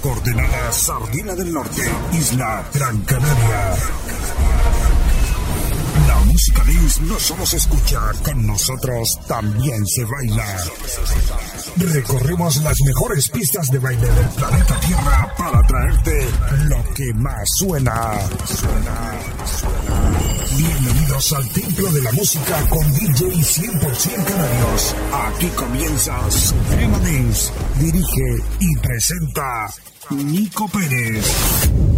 Coordenada Sardina del Norte, Isla Gran Canaria. Música no solo se escucha, con nosotros también se baila. Recorremos las mejores pistas de baile del planeta Tierra para traerte lo que más suena. Bienvenidos al Templo de la Música con DJ 100% Canarios. Aquí comienza Suprema Dance. Dirige y presenta Nico Pérez.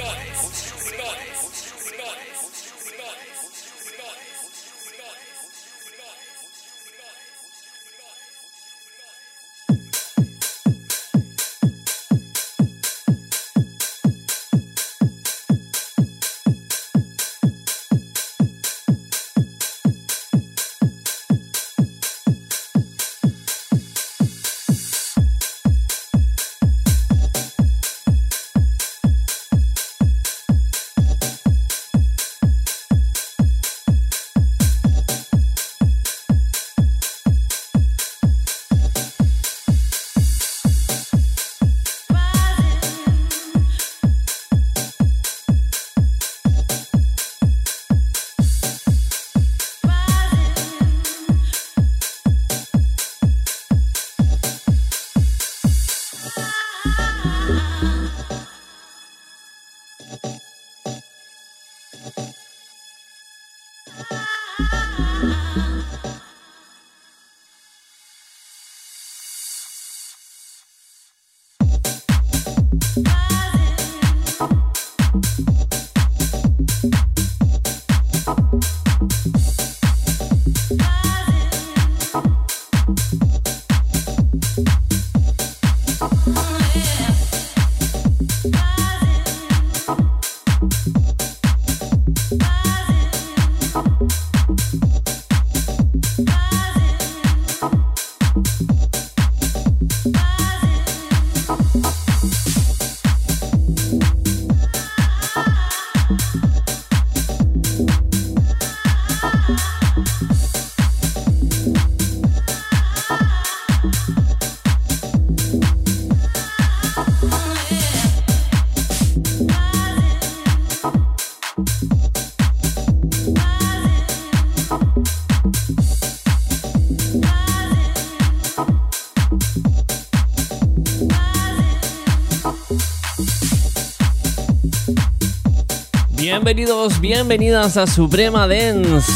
Bienvenidos, bienvenidas a Suprema Dance.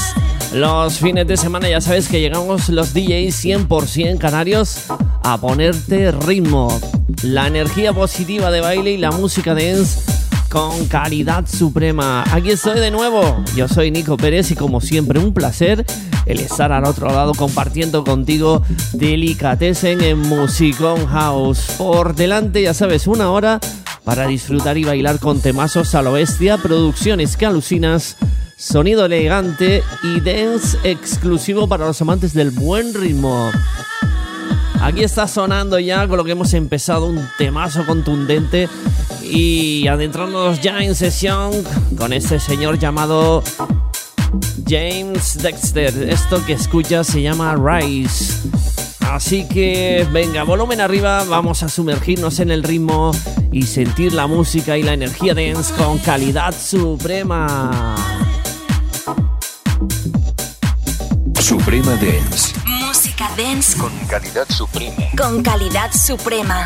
Los fines de semana ya sabes que llegamos los DJs 100% canarios a ponerte ritmo, la energía positiva de baile y la música dance con calidad suprema. Aquí estoy de nuevo, yo soy Nico Pérez y como siempre un placer el estar al otro lado compartiendo contigo Delicatessen en Musicon House. Por delante ya sabes una hora para disfrutar y bailar con temazos a lo bestia, producciones que alucinas, sonido elegante y dance exclusivo para los amantes del buen ritmo. Aquí está sonando ya con lo que hemos empezado un temazo contundente y adentrándonos ya en sesión con este señor llamado James Dexter. Esto que escuchas se llama Rise. Así que venga, volumen arriba, vamos a sumergirnos en el ritmo y sentir la música y la energía dance con calidad suprema. Suprema Dance. Música dance con calidad suprema. Con calidad suprema.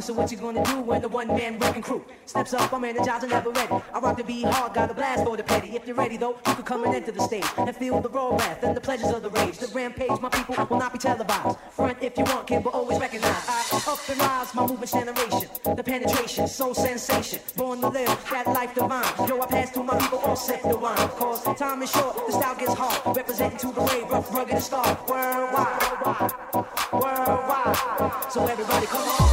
So what you gonna do when the one man wrecking crew steps up? I'm and never ready. I rock the beat hard, got a blast for the petty. If you're ready though, you can come and enter the stage and feel the raw wrath and the pleasures of the rage. The rampage, my people will not be televised. Front if you want, kid, but always recognize. I up and rise, my movement's generation. The penetration, soul sensation. Born to live that life divine. Yo, I pass through my people all set the wine. Cause time is short, the style gets hard. Representing to the way, rough, rugged, and star. Worldwide, worldwide. So everybody come on.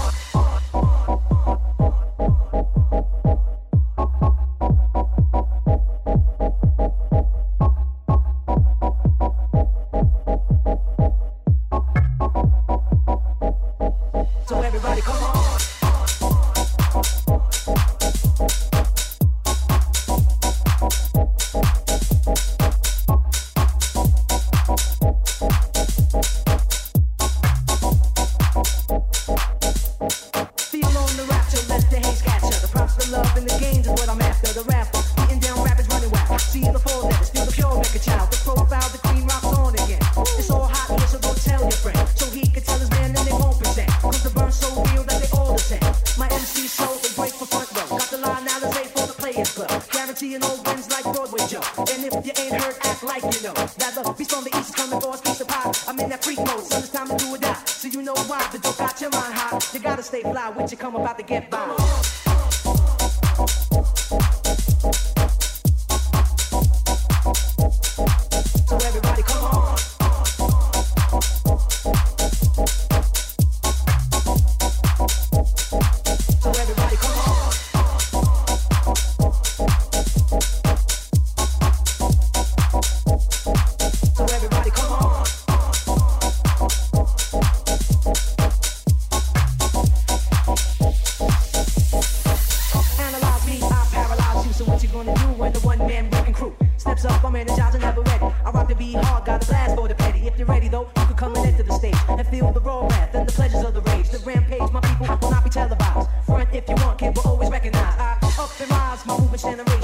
with generation.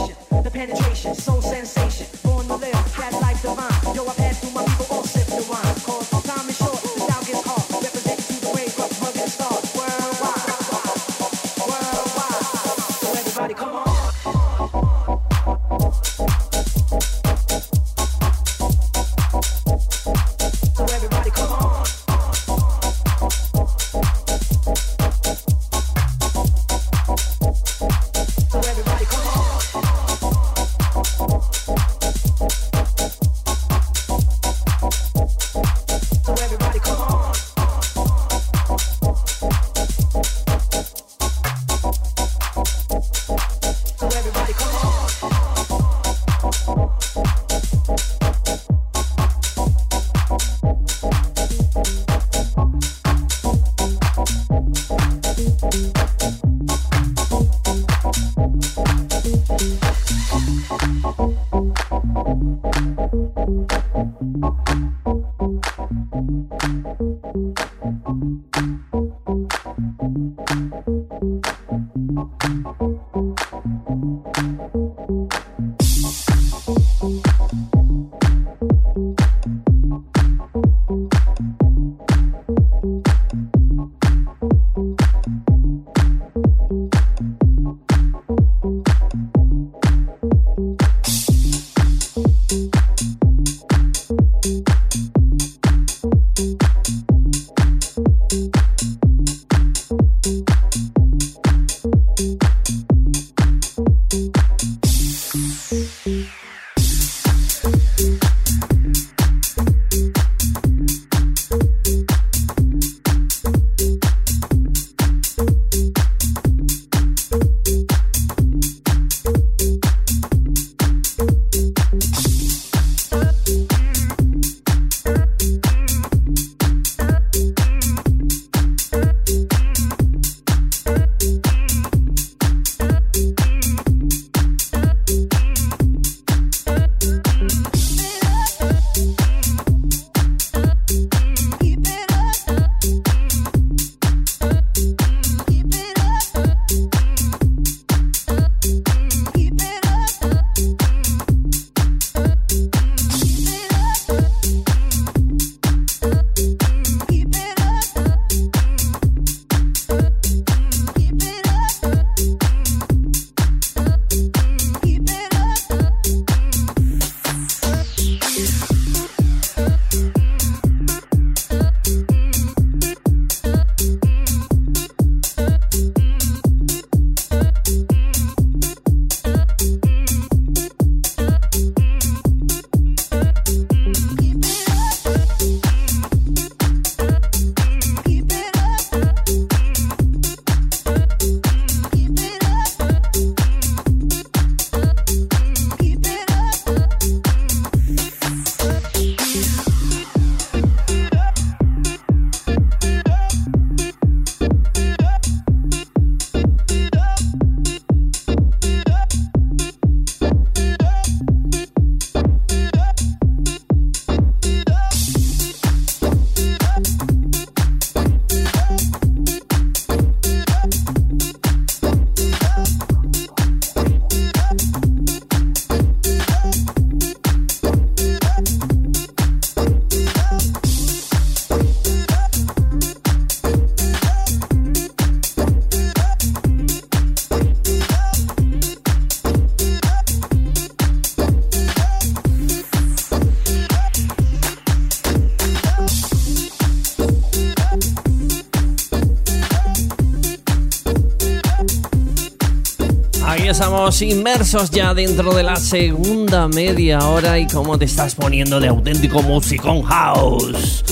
Inmersos ya dentro de la segunda media hora y cómo te estás poniendo de auténtico musicón house.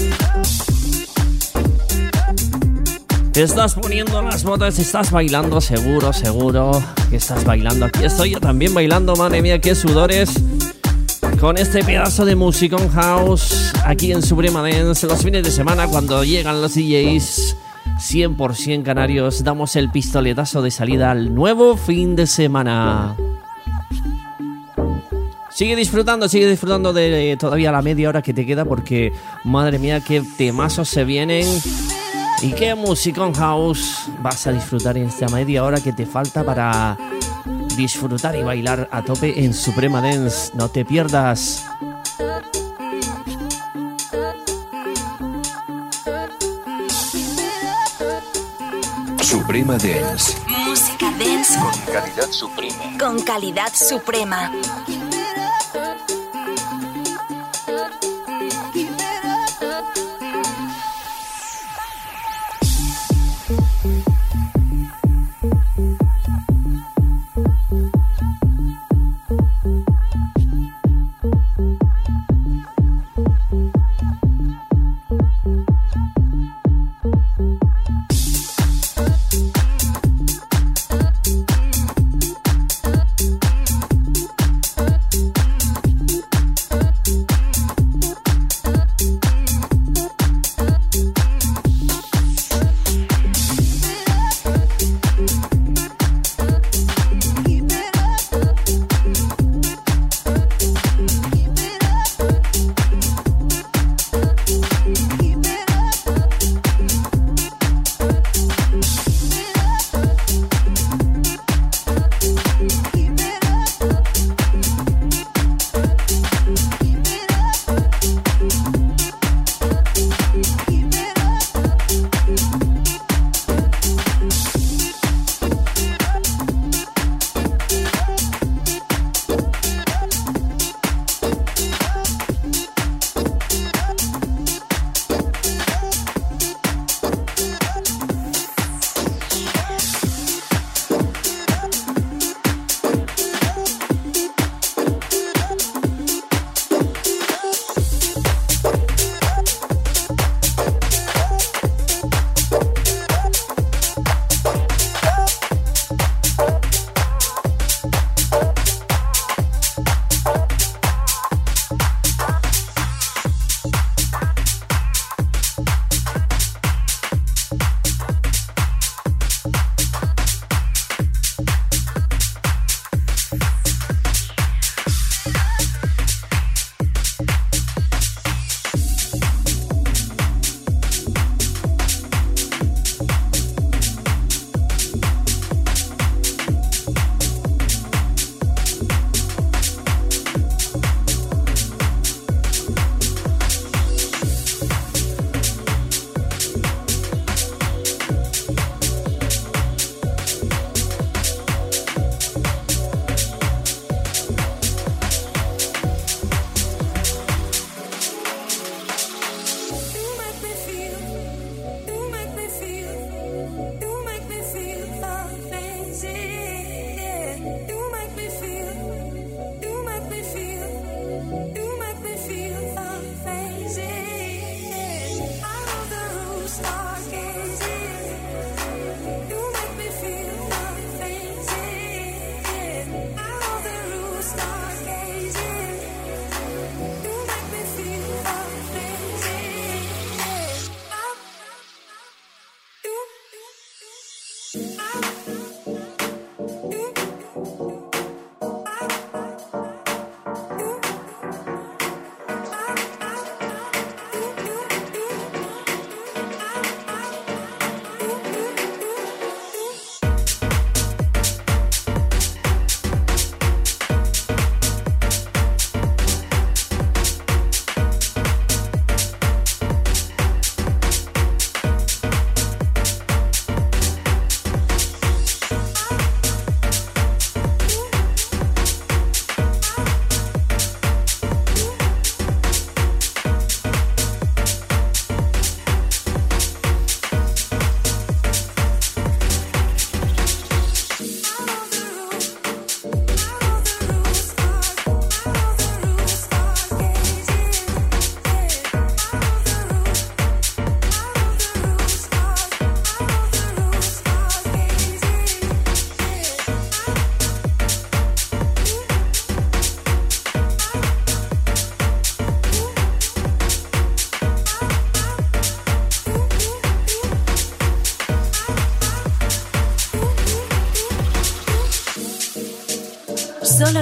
Te estás poniendo las botas, estás bailando seguro, seguro que estás bailando. Aquí estoy yo también bailando, madre mía, qué sudores. Con este pedazo de musicón house aquí en Suprema Dance los fines de semana cuando llegan los DJs 100% canarios, damos el pistoletazo de salida al nuevo fin de semana. Sigue disfrutando, sigue disfrutando de todavía la media hora que te queda porque madre mía qué temazos se vienen y qué musicón house vas a disfrutar en esta media hora que te falta para disfrutar y bailar a tope en Suprema Dance. No te pierdas. Suprema Dance. Música dance Con calidad suprema. con calidad suprema.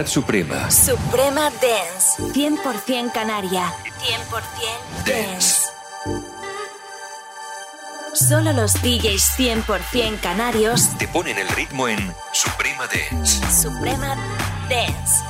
Calidad suprema. Suprema Dance. 100% Canaria. 100% Dance. Solo los DJs 100% canarios Te ponen el ritmo en Suprema Dance. Suprema Dance.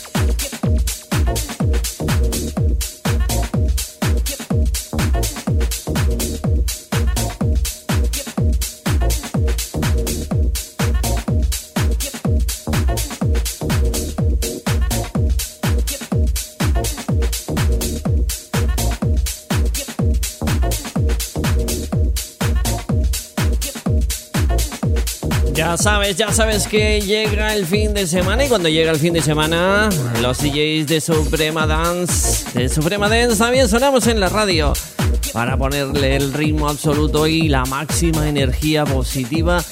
sabes, ya sabes que llega el fin de semana y cuando llega el fin de semana, los DJs de Suprema Dance, de Suprema Dance también sonamos en la radio para ponerle el ritmo absoluto y la máxima energía positiva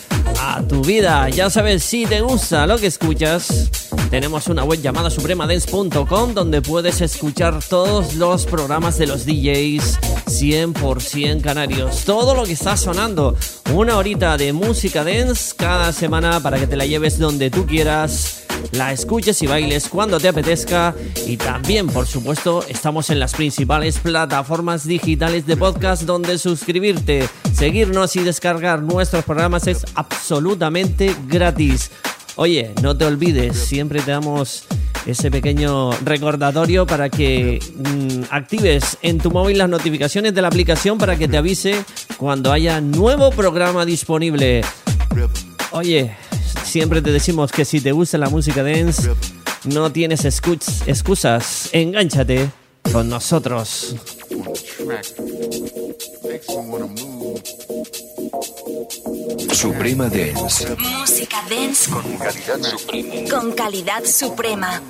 a tu vida. Ya sabes, si te gusta lo que escuchas, tenemos una web llamada supremadance.com donde puedes escuchar todos los programas de los DJs 100% canarios. Todo lo que está sonando. Una horita de música dance cada semana para que te la lleves donde tú quieras. La escuches y bailes cuando te apetezca. Y también, por supuesto, estamos en las principales plataformas digitales de podcast donde suscribirte, seguirnos y descargar nuestros programas es absolutamente gratis. Oye, no te olvides, siempre te damos ese pequeño recordatorio para que mm, actives en tu móvil las notificaciones de la aplicación para que te avise cuando haya nuevo programa disponible. Oye, siempre te decimos que si te gusta la música dance, no tienes excu- excusas. Engánchate con nosotros. Suprema Dance. Música Dance Con calidad suprema. con calidad suprema.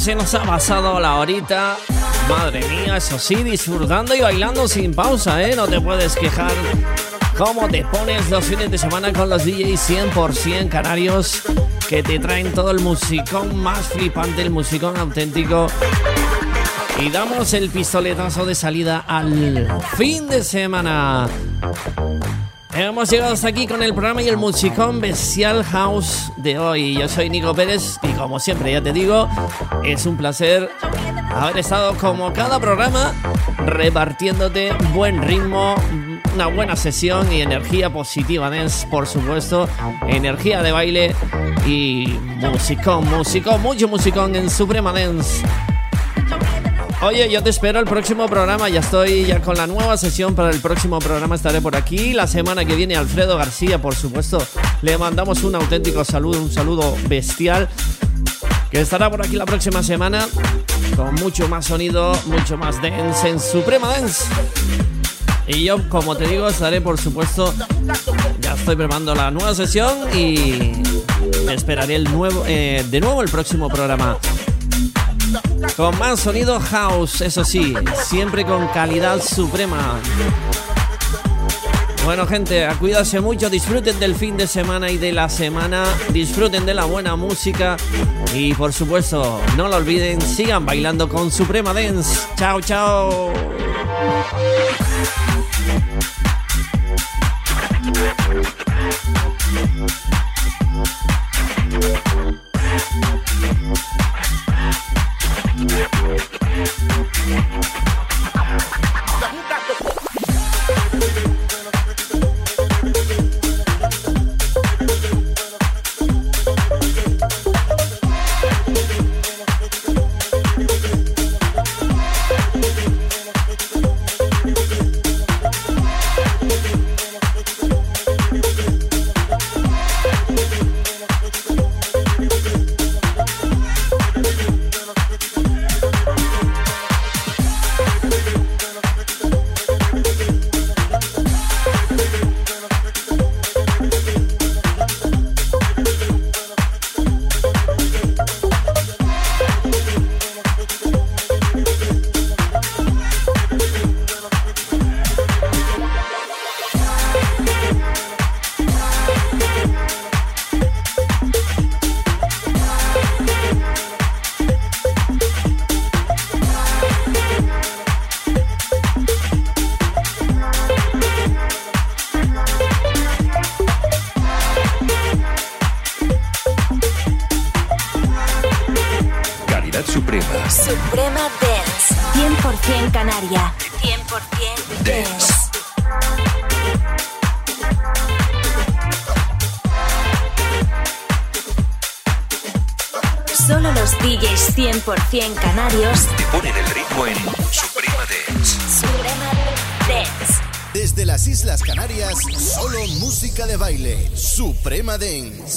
Se nos ha pasado la horita. Madre mía, eso sí, disfrutando y bailando sin pausa, ¿eh? No te puedes quejar. ¿Cómo te pones los fines de semana con los DJs 100% canarios que te traen todo el musicón más flipante, el musicón auténtico? Y damos el pistoletazo de salida al fin de semana. Hemos llegado hasta aquí con el programa y el musicón Bestial House de hoy. Yo soy Nico Pérez y como siempre ya te digo, es un placer haber estado como cada programa repartiéndote buen ritmo, una buena sesión y energía positiva dance, por supuesto, energía de baile y musicón, musicón, mucho musicón en Suprema Dance. Oye, yo te espero el próximo programa. Ya estoy ya con la nueva sesión para el próximo programa. Estaré por aquí. La semana que viene, Alfredo García, por supuesto. Le mandamos un auténtico saludo, un saludo bestial. Que estará por aquí la próxima semana. Con mucho más sonido, mucho más dance en Suprema Dance. Y yo, como te digo, estaré por supuesto. Ya estoy preparando la nueva sesión y esperaré el nuevo, eh, de nuevo el próximo programa. Con más sonido house, eso sí, siempre con calidad suprema. Bueno gente, a mucho, disfruten del fin de semana y de la semana, disfruten de la buena música y por supuesto, no lo olviden, sigan bailando con Suprema Dance. Chao, chao. Things.